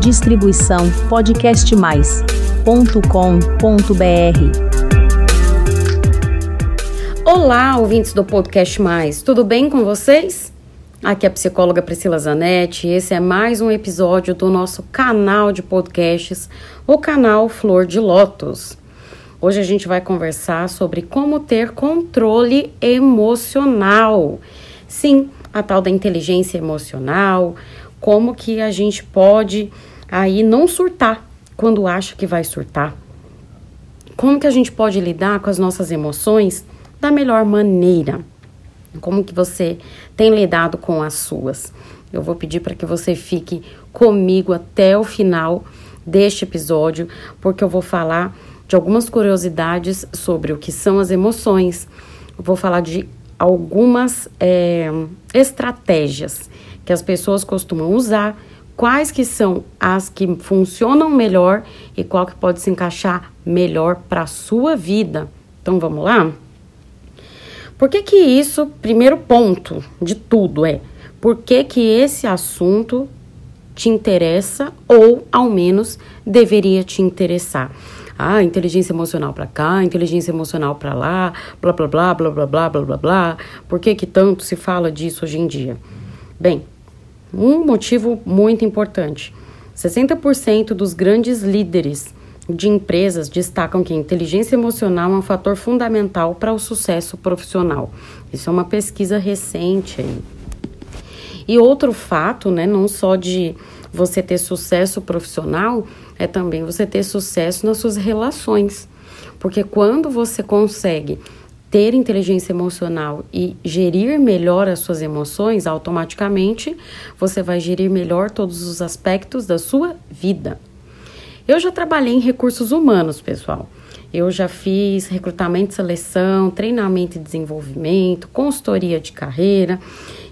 Distribuição podcastmais.com.br. Olá, ouvintes do Podcast Mais, tudo bem com vocês? Aqui é a psicóloga Priscila Zanetti e esse é mais um episódio do nosso canal de podcasts, o canal Flor de Lótus. Hoje a gente vai conversar sobre como ter controle emocional. Sim, a tal da inteligência emocional, como que a gente pode aí não surtar quando acha que vai surtar. Como que a gente pode lidar com as nossas emoções da melhor maneira? Como que você tem lidado com as suas? Eu vou pedir para que você fique comigo até o final deste episódio, porque eu vou falar de algumas curiosidades sobre o que são as emoções. Eu vou falar de algumas é, estratégias que as pessoas costumam usar, quais que são as que funcionam melhor e qual que pode se encaixar melhor para a sua vida. Então vamos lá? Por que que isso, primeiro ponto de tudo é, por que que esse assunto te interessa ou ao menos deveria te interessar? Ah, inteligência emocional para cá, inteligência emocional para lá, blá blá blá blá blá blá blá blá blá. Por que que tanto se fala disso hoje em dia? Bem, um motivo muito importante. 60% dos grandes líderes de empresas destacam que a inteligência emocional é um fator fundamental para o sucesso profissional. Isso é uma pesquisa recente aí. E outro fato, né, não só de você ter sucesso profissional, é também você ter sucesso nas suas relações. Porque quando você consegue ter inteligência emocional e gerir melhor as suas emoções, automaticamente você vai gerir melhor todos os aspectos da sua vida. Eu já trabalhei em recursos humanos, pessoal. Eu já fiz recrutamento seleção, treinamento e desenvolvimento, consultoria de carreira.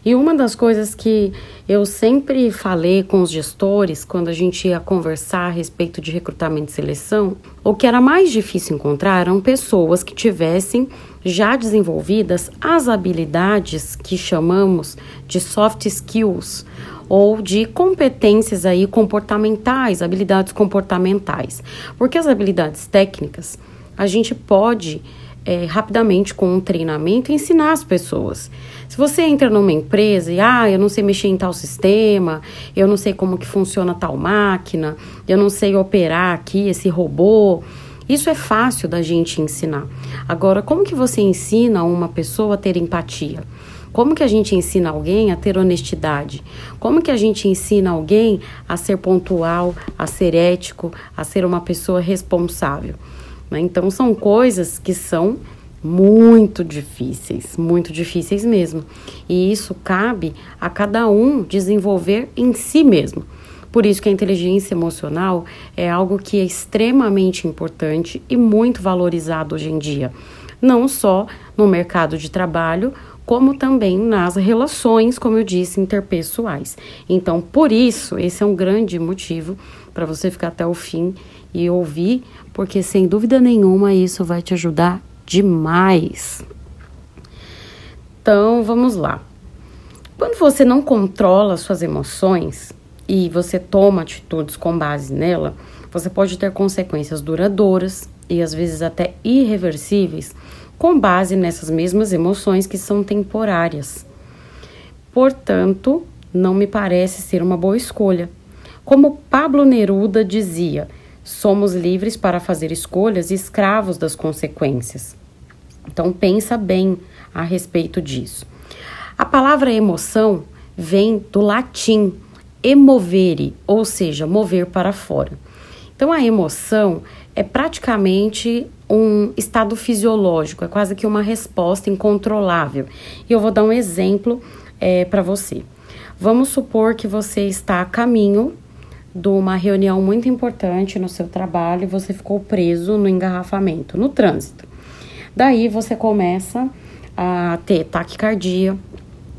E uma das coisas que eu sempre falei com os gestores quando a gente ia conversar a respeito de recrutamento e seleção, o que era mais difícil encontrar eram pessoas que tivessem já desenvolvidas as habilidades que chamamos de soft skills ou de competências aí comportamentais, habilidades comportamentais. Porque as habilidades técnicas a gente pode é, rapidamente com um treinamento ensinar as pessoas. Se você entra numa empresa e ah, eu não sei mexer em tal sistema, eu não sei como que funciona tal máquina, eu não sei operar aqui esse robô, isso é fácil da gente ensinar. Agora, como que você ensina uma pessoa a ter empatia? Como que a gente ensina alguém a ter honestidade? Como que a gente ensina alguém a ser pontual, a ser ético, a ser uma pessoa responsável? Né? Então, são coisas que são muito difíceis, muito difíceis mesmo. E isso cabe a cada um desenvolver em si mesmo. Por isso que a inteligência emocional é algo que é extremamente importante e muito valorizado hoje em dia, não só no mercado de trabalho, como também nas relações, como eu disse, interpessoais. Então, por isso, esse é um grande motivo para você ficar até o fim e ouvir, porque sem dúvida nenhuma isso vai te ajudar demais. Então, vamos lá. Quando você não controla suas emoções e você toma atitudes com base nela, você pode ter consequências duradouras e às vezes até irreversíveis com base nessas mesmas emoções que são temporárias. Portanto, não me parece ser uma boa escolha. Como Pablo Neruda dizia, somos livres para fazer escolhas e escravos das consequências. Então pensa bem a respeito disso. A palavra emoção vem do latim emovere, ou seja, mover para fora. Então a emoção é praticamente um estado fisiológico, é quase que uma resposta incontrolável. E eu vou dar um exemplo é, para você. Vamos supor que você está a caminho de uma reunião muito importante no seu trabalho e você ficou preso no engarrafamento, no trânsito. Daí você começa a ter taquicardia,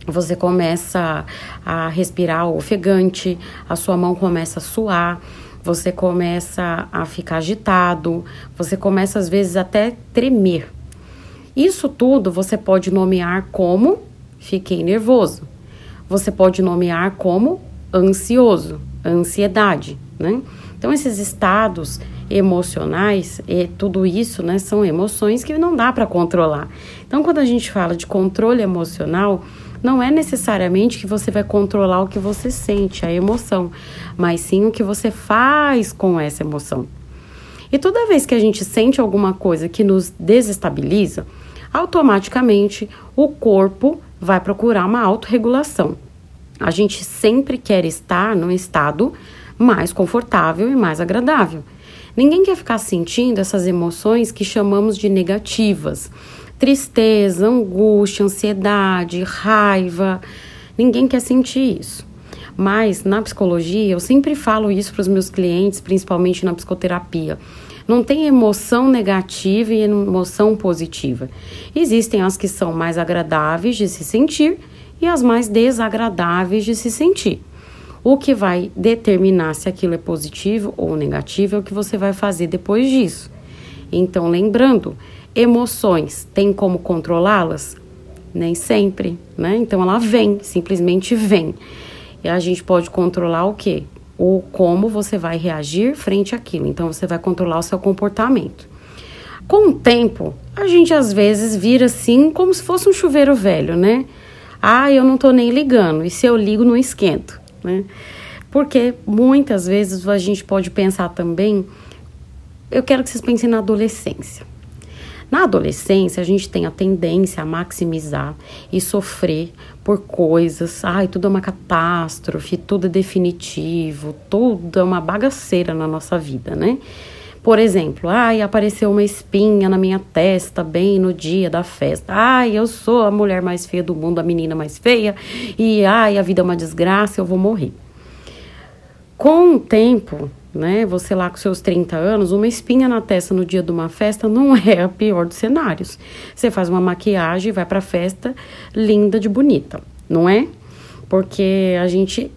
você começa a respirar ofegante, a sua mão começa a suar, você começa a ficar agitado, você começa às vezes até tremer. Isso tudo você pode nomear como fiquei nervoso. Você pode nomear como ansioso, ansiedade, né? Então, esses estados emocionais e tudo isso, né, são emoções que não dá para controlar. Então, quando a gente fala de controle emocional, não é necessariamente que você vai controlar o que você sente, a emoção, mas sim o que você faz com essa emoção. E toda vez que a gente sente alguma coisa que nos desestabiliza, automaticamente o corpo vai procurar uma autorregulação. A gente sempre quer estar num estado mais confortável e mais agradável. Ninguém quer ficar sentindo essas emoções que chamamos de negativas. Tristeza, angústia, ansiedade, raiva. Ninguém quer sentir isso. Mas na psicologia, eu sempre falo isso para os meus clientes, principalmente na psicoterapia. Não tem emoção negativa e emoção positiva. Existem as que são mais agradáveis de se sentir e as mais desagradáveis de se sentir. O que vai determinar se aquilo é positivo ou negativo é o que você vai fazer depois disso. Então, lembrando, emoções, tem como controlá-las? Nem sempre, né? Então ela vem, simplesmente vem. E a gente pode controlar o quê? O como você vai reagir frente àquilo. Então você vai controlar o seu comportamento. Com o tempo, a gente às vezes vira assim como se fosse um chuveiro velho, né? Ah, eu não tô nem ligando, e se eu ligo, não esquento né? Porque muitas vezes a gente pode pensar também, eu quero que vocês pensem na adolescência. Na adolescência, a gente tem a tendência a maximizar e sofrer por coisas. Ai, tudo é uma catástrofe, tudo é definitivo, tudo é uma bagaceira na nossa vida, né? Por exemplo, ai, apareceu uma espinha na minha testa bem no dia da festa. Ai, eu sou a mulher mais feia do mundo, a menina mais feia. E ai, a vida é uma desgraça, eu vou morrer. Com o tempo, né, você lá com seus 30 anos, uma espinha na testa no dia de uma festa não é a pior dos cenários. Você faz uma maquiagem e vai pra festa linda de bonita, não é? Porque a gente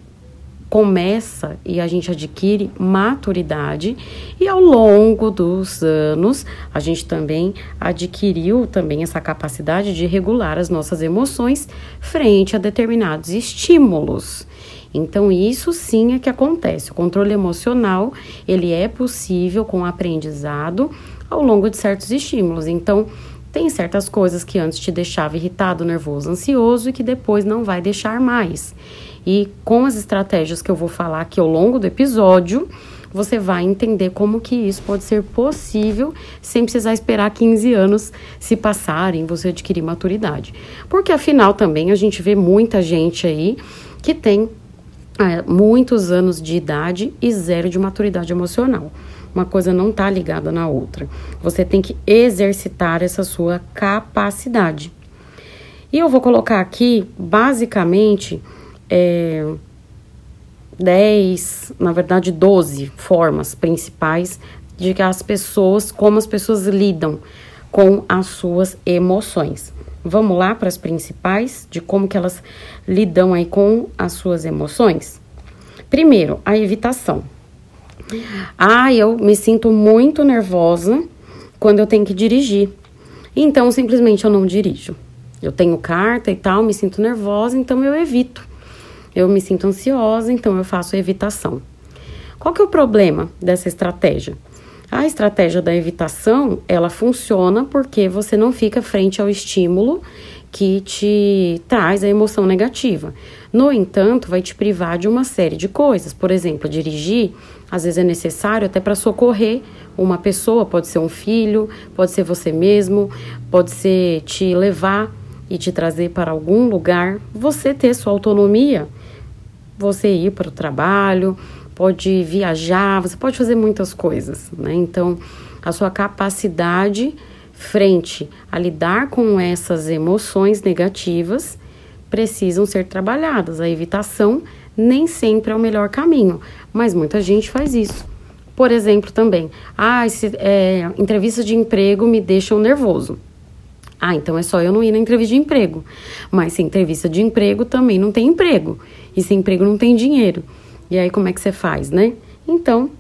começa e a gente adquire maturidade e ao longo dos anos a gente também adquiriu também essa capacidade de regular as nossas emoções frente a determinados estímulos. Então isso sim é que acontece. O controle emocional, ele é possível com aprendizado ao longo de certos estímulos. Então, tem certas coisas que antes te deixava irritado, nervoso, ansioso e que depois não vai deixar mais. E com as estratégias que eu vou falar aqui ao longo do episódio, você vai entender como que isso pode ser possível sem precisar esperar 15 anos se passarem, você adquirir maturidade. Porque afinal também a gente vê muita gente aí que tem é, muitos anos de idade e zero de maturidade emocional. Uma coisa não está ligada na outra. Você tem que exercitar essa sua capacidade. E eu vou colocar aqui, basicamente, é, 10, na verdade 12 formas principais de que as pessoas, como as pessoas lidam com as suas emoções. Vamos lá para as principais de como que elas lidam aí com as suas emoções? Primeiro, a evitação. Ah, eu me sinto muito nervosa quando eu tenho que dirigir. Então, simplesmente eu não dirijo. Eu tenho carta e tal, me sinto nervosa, então eu evito eu me sinto ansiosa, então eu faço evitação. Qual que é o problema dessa estratégia? A estratégia da evitação, ela funciona porque você não fica frente ao estímulo que te traz a emoção negativa. No entanto, vai te privar de uma série de coisas. Por exemplo, dirigir, às vezes é necessário até para socorrer uma pessoa, pode ser um filho, pode ser você mesmo, pode ser te levar e te trazer para algum lugar, você ter sua autonomia você ir para o trabalho, pode viajar, você pode fazer muitas coisas, né? Então, a sua capacidade frente a lidar com essas emoções negativas precisam ser trabalhadas. A evitação nem sempre é o melhor caminho, mas muita gente faz isso. Por exemplo, também, ah, esse, é, entrevistas de emprego me deixam nervoso. Ah, então é só eu não ir na entrevista de emprego. Mas sem entrevista de emprego também não tem emprego. E sem emprego não tem dinheiro. E aí como é que você faz, né? Então,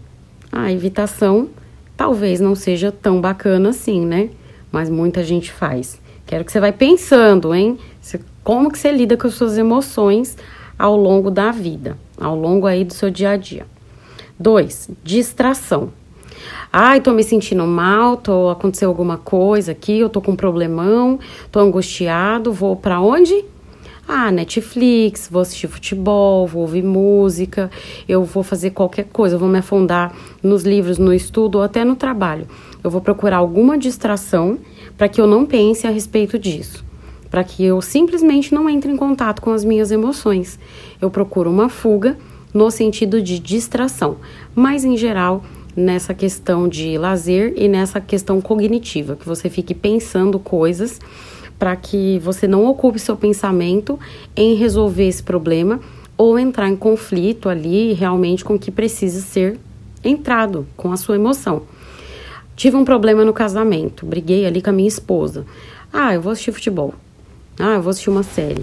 a evitação talvez não seja tão bacana assim, né? Mas muita gente faz. Quero que você vai pensando, hein? Como que você lida com as suas emoções ao longo da vida, ao longo aí do seu dia a dia. Dois, distração. Ai, tô me sentindo mal, tô aconteceu alguma coisa aqui, eu tô com um problemão, tô angustiado, vou para onde? Ah, Netflix, vou assistir futebol, vou ouvir música, eu vou fazer qualquer coisa, vou me afundar nos livros, no estudo ou até no trabalho. Eu vou procurar alguma distração para que eu não pense a respeito disso, para que eu simplesmente não entre em contato com as minhas emoções. Eu procuro uma fuga no sentido de distração, mas em geral nessa questão de lazer e nessa questão cognitiva, que você fique pensando coisas para que você não ocupe seu pensamento em resolver esse problema ou entrar em conflito ali realmente com o que precisa ser entrado com a sua emoção. Tive um problema no casamento, briguei ali com a minha esposa. Ah, eu vou assistir futebol. Ah, eu vou assistir uma série.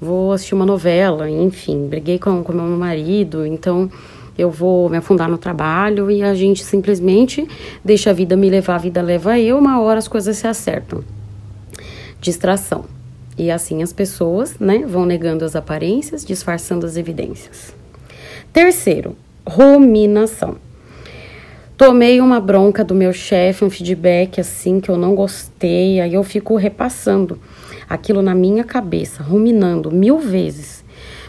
Vou assistir uma novela, enfim, briguei com o meu marido, então eu vou me afundar no trabalho e a gente simplesmente deixa a vida me levar, a vida leva eu, uma hora as coisas se acertam distração. E assim as pessoas né, vão negando as aparências, disfarçando as evidências. Terceiro, ruminação. Tomei uma bronca do meu chefe, um feedback assim que eu não gostei, aí eu fico repassando aquilo na minha cabeça, ruminando mil vezes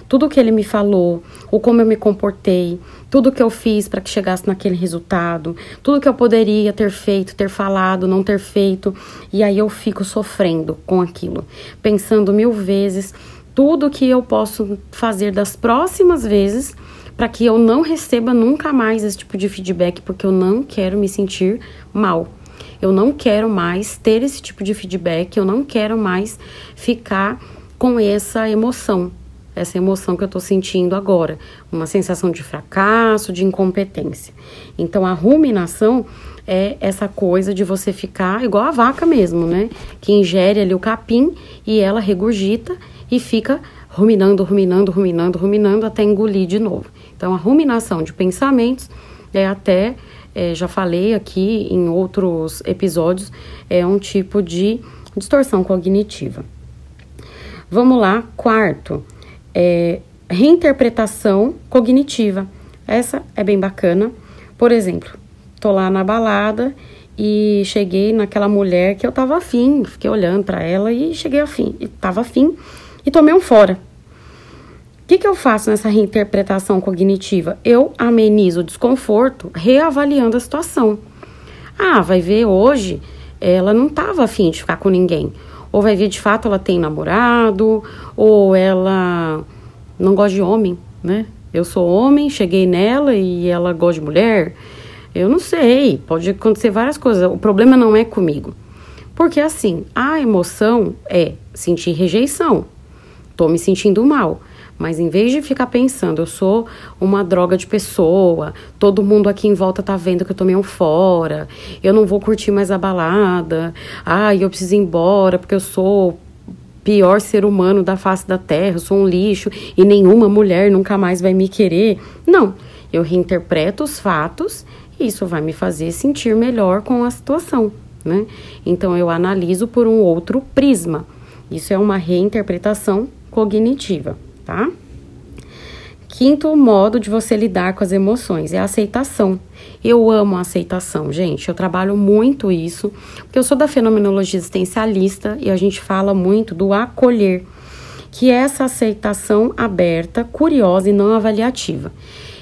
tudo que ele me falou, o como eu me comportei, tudo que eu fiz para que chegasse naquele resultado, tudo que eu poderia ter feito, ter falado, não ter feito, e aí eu fico sofrendo com aquilo, pensando mil vezes tudo que eu posso fazer das próximas vezes para que eu não receba nunca mais esse tipo de feedback, porque eu não quero me sentir mal. Eu não quero mais ter esse tipo de feedback, eu não quero mais ficar com essa emoção essa emoção que eu estou sentindo agora, uma sensação de fracasso, de incompetência. Então a ruminação é essa coisa de você ficar igual a vaca mesmo, né? Que ingere ali o capim e ela regurgita e fica ruminando, ruminando, ruminando, ruminando até engolir de novo. Então a ruminação de pensamentos é até é, já falei aqui em outros episódios, é um tipo de distorção cognitiva. Vamos lá, quarto é, reinterpretação cognitiva. Essa é bem bacana. Por exemplo, tô lá na balada e cheguei naquela mulher que eu tava afim, fiquei olhando para ela e cheguei afim, e tava afim e tomei um fora. O que, que eu faço nessa reinterpretação cognitiva? Eu amenizo o desconforto reavaliando a situação. Ah, vai ver hoje ela não estava afim de ficar com ninguém ou vai ver de fato ela tem namorado, ou ela não gosta de homem, né? Eu sou homem, cheguei nela e ela gosta de mulher. Eu não sei, pode acontecer várias coisas. O problema não é comigo. Porque assim, a emoção é sentir rejeição. Tô me sentindo mal. Mas em vez de ficar pensando, eu sou uma droga de pessoa, todo mundo aqui em volta tá vendo que eu tomei um fora, eu não vou curtir mais a balada, ah, eu preciso ir embora porque eu sou pior ser humano da face da terra, eu sou um lixo e nenhuma mulher nunca mais vai me querer. Não, eu reinterpreto os fatos e isso vai me fazer sentir melhor com a situação, né? Então eu analiso por um outro prisma. Isso é uma reinterpretação cognitiva tá? Quinto modo de você lidar com as emoções é a aceitação. Eu amo a aceitação, gente. Eu trabalho muito isso, porque eu sou da fenomenologia existencialista e a gente fala muito do acolher, que é essa aceitação aberta, curiosa e não avaliativa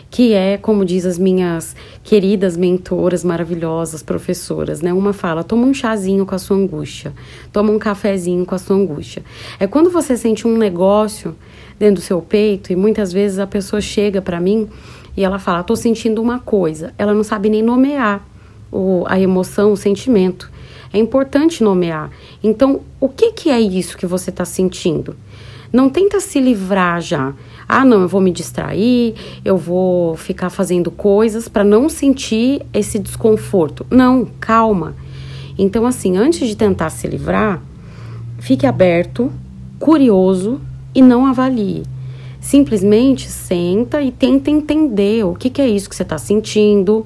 que é, como diz as minhas queridas mentoras maravilhosas, professoras, né? Uma fala: toma um chazinho com a sua angústia, toma um cafezinho com a sua angústia. É quando você sente um negócio dentro do seu peito e muitas vezes a pessoa chega para mim e ela fala: "Tô sentindo uma coisa". Ela não sabe nem nomear o, a emoção, o sentimento. É importante nomear. Então, o que, que é isso que você está sentindo? Não tenta se livrar já. Ah, não, eu vou me distrair, eu vou ficar fazendo coisas para não sentir esse desconforto. Não, calma. Então, assim, antes de tentar se livrar, fique aberto, curioso e não avalie. Simplesmente senta e tenta entender o que, que é isso que você está sentindo,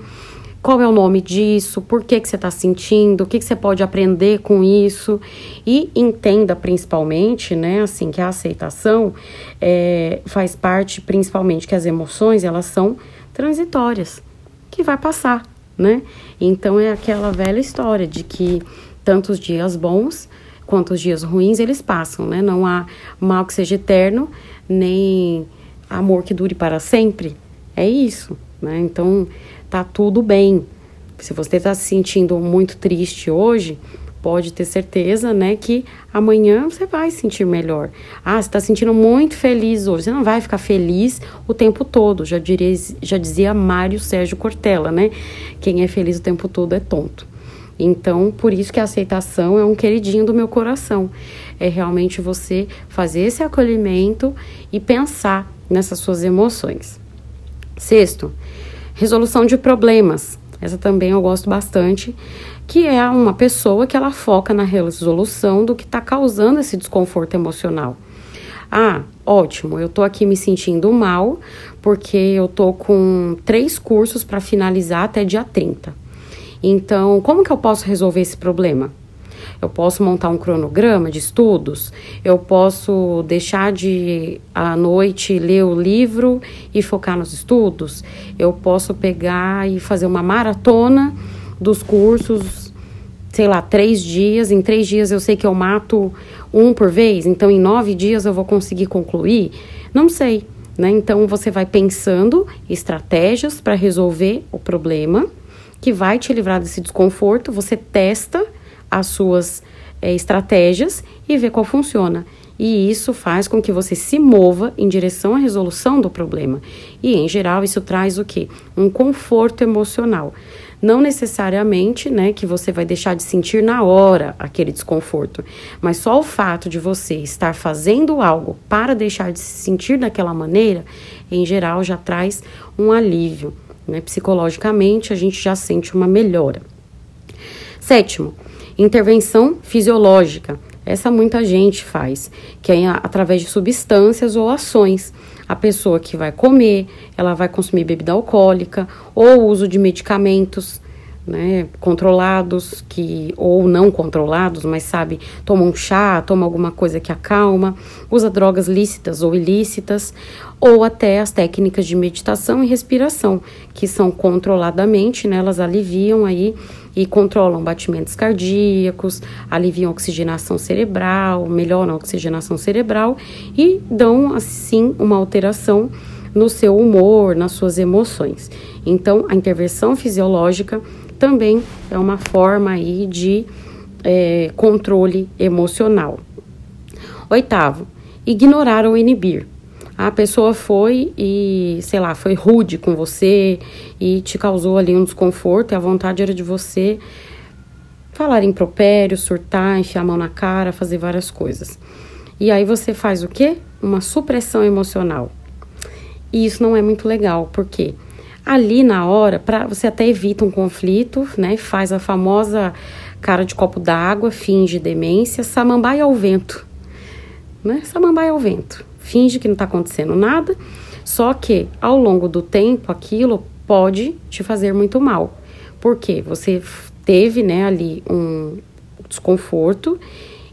qual é o nome disso, por que, que você está sentindo, o que, que você pode aprender com isso e entenda principalmente, né, assim, que a aceitação é, faz parte principalmente que as emoções elas são transitórias, que vai passar, né? Então é aquela velha história de que tantos dias bons quanto os dias ruins eles passam, né? Não há mal que seja eterno, nem amor que dure para sempre. É isso, né? Então tá tudo bem. Se você está se sentindo muito triste hoje, pode ter certeza, né, que amanhã você vai sentir melhor. Ah, você está sentindo muito feliz hoje, você não vai ficar feliz o tempo todo. Já, diria, já dizia Mário Sérgio Cortella, né? Quem é feliz o tempo todo é tonto. Então, por isso que a aceitação é um queridinho do meu coração. É realmente você fazer esse acolhimento e pensar nessas suas emoções. Sexto, resolução de problemas. Essa também eu gosto bastante, que é uma pessoa que ela foca na resolução do que está causando esse desconforto emocional. Ah, ótimo, eu tô aqui me sentindo mal porque eu tô com três cursos para finalizar até dia 30. Então, como que eu posso resolver esse problema? Eu posso montar um cronograma de estudos, eu posso deixar de à noite ler o livro e focar nos estudos, eu posso pegar e fazer uma maratona dos cursos, sei lá, três dias. Em três dias eu sei que eu mato um por vez, então em nove dias eu vou conseguir concluir. Não sei. Né? Então você vai pensando estratégias para resolver o problema que vai te livrar desse desconforto. Você testa as suas é, estratégias e vê qual funciona. E isso faz com que você se mova em direção à resolução do problema. E, em geral, isso traz o quê? Um conforto emocional. Não necessariamente, né, que você vai deixar de sentir na hora aquele desconforto, mas só o fato de você estar fazendo algo para deixar de se sentir daquela maneira, em geral, já traz um alívio. Né? Psicologicamente, a gente já sente uma melhora. Sétimo, intervenção fisiológica. Essa muita gente faz, que é através de substâncias ou ações. A pessoa que vai comer, ela vai consumir bebida alcoólica ou uso de medicamentos né, controlados que ou não controlados, mas sabe, toma um chá, toma alguma coisa que acalma, usa drogas lícitas ou ilícitas, ou até as técnicas de meditação e respiração, que são controladamente, né, elas aliviam aí e controlam batimentos cardíacos, aliviam oxigenação cerebral, melhoram a oxigenação cerebral e dão assim uma alteração no seu humor, nas suas emoções. Então, a intervenção fisiológica também é uma forma aí de é, controle emocional. Oitavo, ignorar ou inibir. A pessoa foi e, sei lá, foi rude com você e te causou ali um desconforto e a vontade era de você falar impropério, surtar, enfiar a mão na cara, fazer várias coisas. E aí você faz o quê? Uma supressão emocional. E isso não é muito legal, porque quê? Ali na hora, para você até evita um conflito, né? Faz a famosa cara de copo d'água, finge demência, samambaia ao vento, né? Samambaia ao vento. Finge que não está acontecendo nada, só que ao longo do tempo aquilo pode te fazer muito mal. Porque você teve, né, ali um desconforto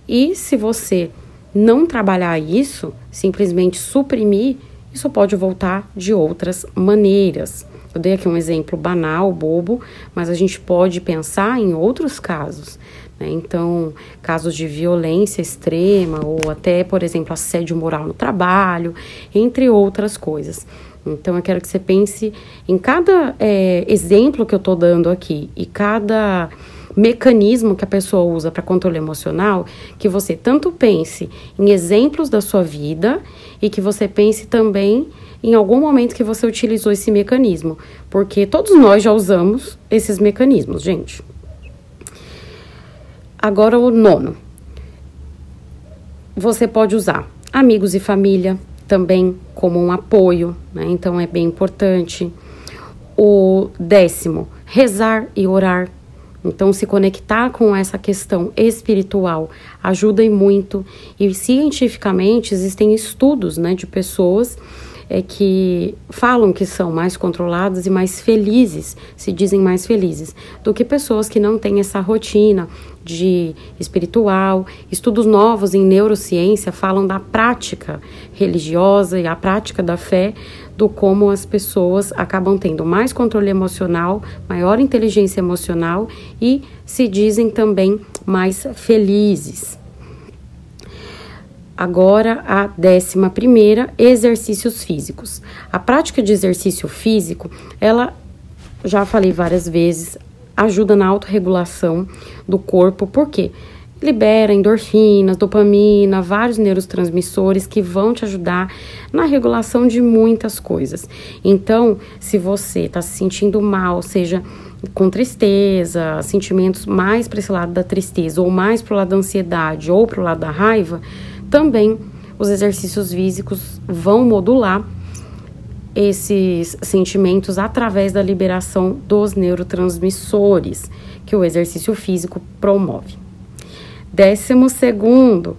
e se você não trabalhar isso, simplesmente suprimir, isso pode voltar de outras maneiras. Eu dei aqui um exemplo banal, bobo, mas a gente pode pensar em outros casos. Né? Então, casos de violência extrema ou até, por exemplo, assédio moral no trabalho, entre outras coisas. Então, eu quero que você pense em cada é, exemplo que eu estou dando aqui e cada mecanismo que a pessoa usa para controle emocional, que você tanto pense em exemplos da sua vida e que você pense também em algum momento que você utilizou esse mecanismo, porque todos nós já usamos esses mecanismos, gente. Agora o nono. Você pode usar amigos e família também como um apoio, né? Então é bem importante. O décimo, rezar e orar. Então, se conectar com essa questão espiritual ajuda e muito. E cientificamente existem estudos né, de pessoas é que falam que são mais controladas e mais felizes, se dizem mais felizes, do que pessoas que não têm essa rotina de espiritual. Estudos novos em neurociência falam da prática religiosa e a prática da fé, do como as pessoas acabam tendo mais controle emocional, maior inteligência emocional e se dizem também mais felizes. Agora, a décima primeira, exercícios físicos. A prática de exercício físico, ela, já falei várias vezes, ajuda na autorregulação do corpo, porque libera endorfinas, dopamina, vários neurotransmissores que vão te ajudar na regulação de muitas coisas. Então, se você está se sentindo mal, seja com tristeza, sentimentos mais para esse lado da tristeza, ou mais para o lado da ansiedade, ou para o lado da raiva, também os exercícios físicos vão modular esses sentimentos através da liberação dos neurotransmissores que o exercício físico promove. Décimo segundo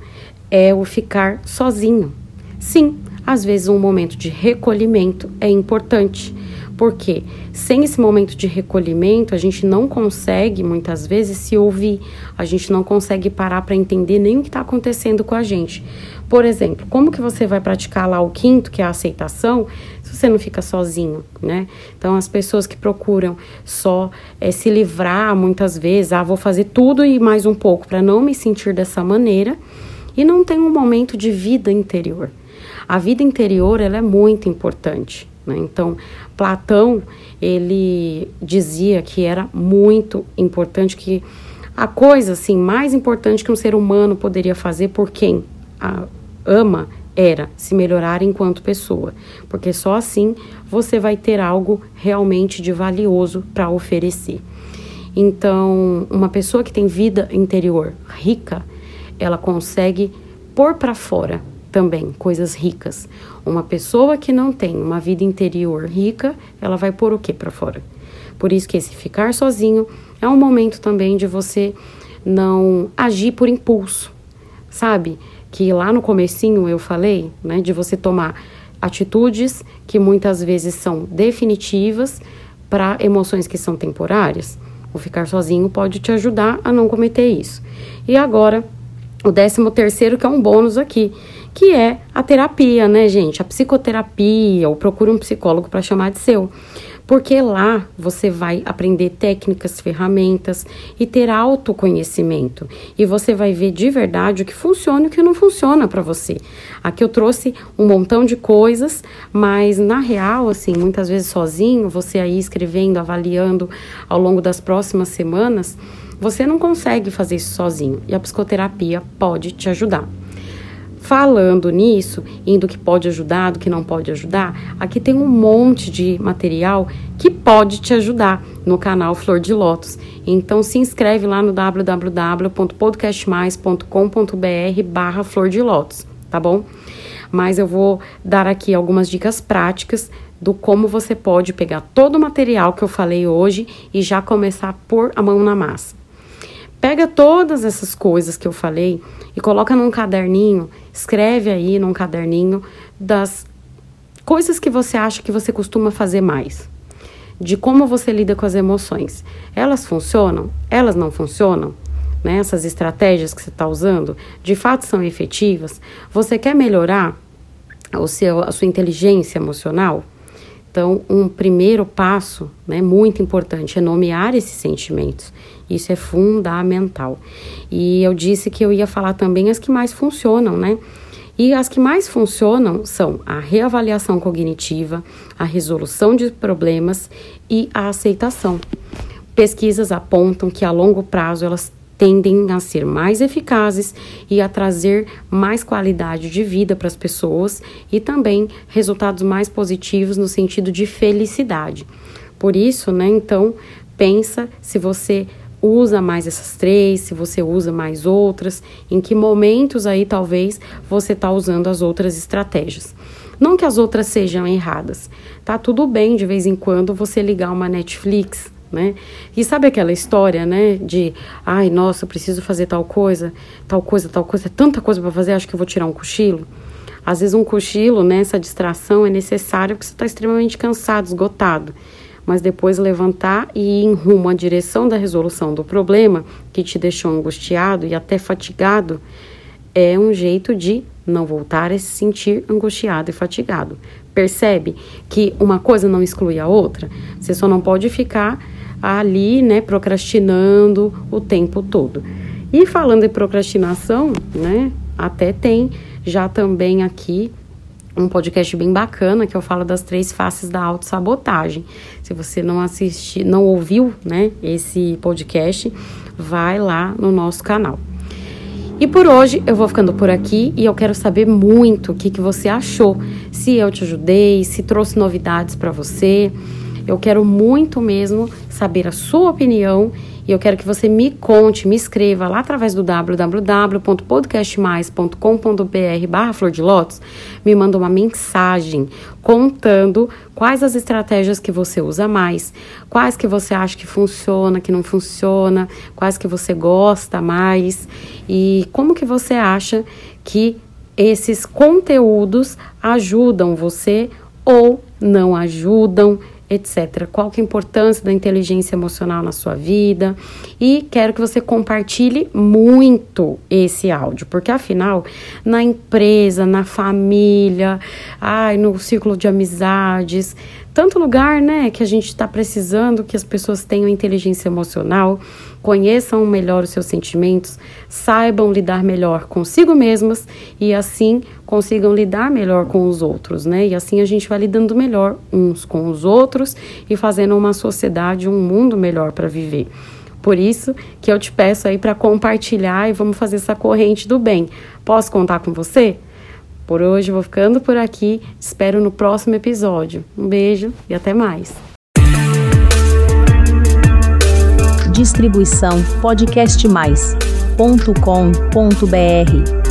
é o ficar sozinho. Sim, às vezes um momento de recolhimento é importante, porque sem esse momento de recolhimento, a gente não consegue muitas vezes se ouvir, a gente não consegue parar para entender nem o que está acontecendo com a gente. Por exemplo, como que você vai praticar lá o quinto, que é a aceitação, se você não fica sozinho, né? Então, as pessoas que procuram só é, se livrar muitas vezes, ah, vou fazer tudo e mais um pouco para não me sentir dessa maneira, e não tem um momento de vida interior. A vida interior ela é muito importante. Né? Então, Platão ele dizia que era muito importante que a coisa assim mais importante que um ser humano poderia fazer por quem a ama era se melhorar enquanto pessoa, porque só assim você vai ter algo realmente de valioso para oferecer. Então, uma pessoa que tem vida interior rica, ela consegue pôr para fora também coisas ricas. Uma pessoa que não tem uma vida interior rica, ela vai pôr o que para fora? Por isso que esse ficar sozinho é um momento também de você não agir por impulso, sabe? Que lá no comecinho eu falei, né, de você tomar atitudes que muitas vezes são definitivas para emoções que são temporárias. O ficar sozinho pode te ajudar a não cometer isso. E agora, o décimo terceiro, que é um bônus aqui, que é a terapia, né, gente? A psicoterapia, ou procure um psicólogo para chamar de seu. Porque lá você vai aprender técnicas, ferramentas e ter autoconhecimento. E você vai ver de verdade o que funciona e o que não funciona para você. Aqui eu trouxe um montão de coisas, mas na real, assim, muitas vezes sozinho, você aí escrevendo, avaliando ao longo das próximas semanas, você não consegue fazer isso sozinho. E a psicoterapia pode te ajudar. Falando nisso, indo que pode ajudar, do que não pode ajudar, aqui tem um monte de material que pode te ajudar no canal Flor de Lótus. Então se inscreve lá no www.podcastmais.com.br barra Flor de Lótus, tá bom? Mas eu vou dar aqui algumas dicas práticas do como você pode pegar todo o material que eu falei hoje e já começar a pôr a mão na massa. Pega todas essas coisas que eu falei e coloca num caderninho, escreve aí num caderninho das coisas que você acha que você costuma fazer mais. De como você lida com as emoções. Elas funcionam? Elas não funcionam? Né? Essas estratégias que você está usando, de fato são efetivas? Você quer melhorar o seu, a sua inteligência emocional? Então, um primeiro passo, né, muito importante, é nomear esses sentimentos. Isso é fundamental. E eu disse que eu ia falar também as que mais funcionam, né? E as que mais funcionam são a reavaliação cognitiva, a resolução de problemas e a aceitação. Pesquisas apontam que a longo prazo elas tendem a ser mais eficazes e a trazer mais qualidade de vida para as pessoas e também resultados mais positivos no sentido de felicidade. Por isso, né, então, pensa se você usa mais essas três, se você usa mais outras, em que momentos aí talvez você está usando as outras estratégias. Não que as outras sejam erradas, tá tudo bem de vez em quando você ligar uma Netflix, né? E sabe aquela história, né, de, ai, nossa, preciso fazer tal coisa, tal coisa, tal coisa, é tanta coisa para fazer, acho que eu vou tirar um cochilo. Às vezes um cochilo, né, essa distração é necessário porque você está extremamente cansado, esgotado. Mas depois levantar e ir em rumo à direção da resolução do problema que te deixou angustiado e até fatigado é um jeito de não voltar a se sentir angustiado e fatigado. Percebe que uma coisa não exclui a outra? Você só não pode ficar ali, né, procrastinando o tempo todo. E falando em procrastinação, né, até tem já também aqui um podcast bem bacana que eu falo das três faces da autossabotagem. Se você não assistiu, não ouviu, né, esse podcast, vai lá no nosso canal. E por hoje eu vou ficando por aqui e eu quero saber muito o que, que você achou. Se eu te ajudei, se trouxe novidades para você. Eu quero muito mesmo saber a sua opinião e eu quero que você me conte, me escreva lá através do www.podcastmais.com.br barra Flor de Lótus, me manda uma mensagem contando quais as estratégias que você usa mais, quais que você acha que funciona, que não funciona, quais que você gosta mais e como que você acha que esses conteúdos ajudam você ou não ajudam etc. Qual que é a importância da inteligência emocional na sua vida? E quero que você compartilhe muito esse áudio, porque afinal, na empresa, na família, ai, no círculo de amizades, tanto lugar, né, que a gente está precisando que as pessoas tenham inteligência emocional, conheçam melhor os seus sentimentos, saibam lidar melhor consigo mesmas e assim consigam lidar melhor com os outros, né? E assim a gente vai lidando melhor uns com os outros e fazendo uma sociedade, um mundo melhor para viver. Por isso que eu te peço aí para compartilhar e vamos fazer essa corrente do bem. Posso contar com você? Por hoje vou ficando por aqui. Espero no próximo episódio. Um beijo e até mais. Distribuição podcastmais.com.br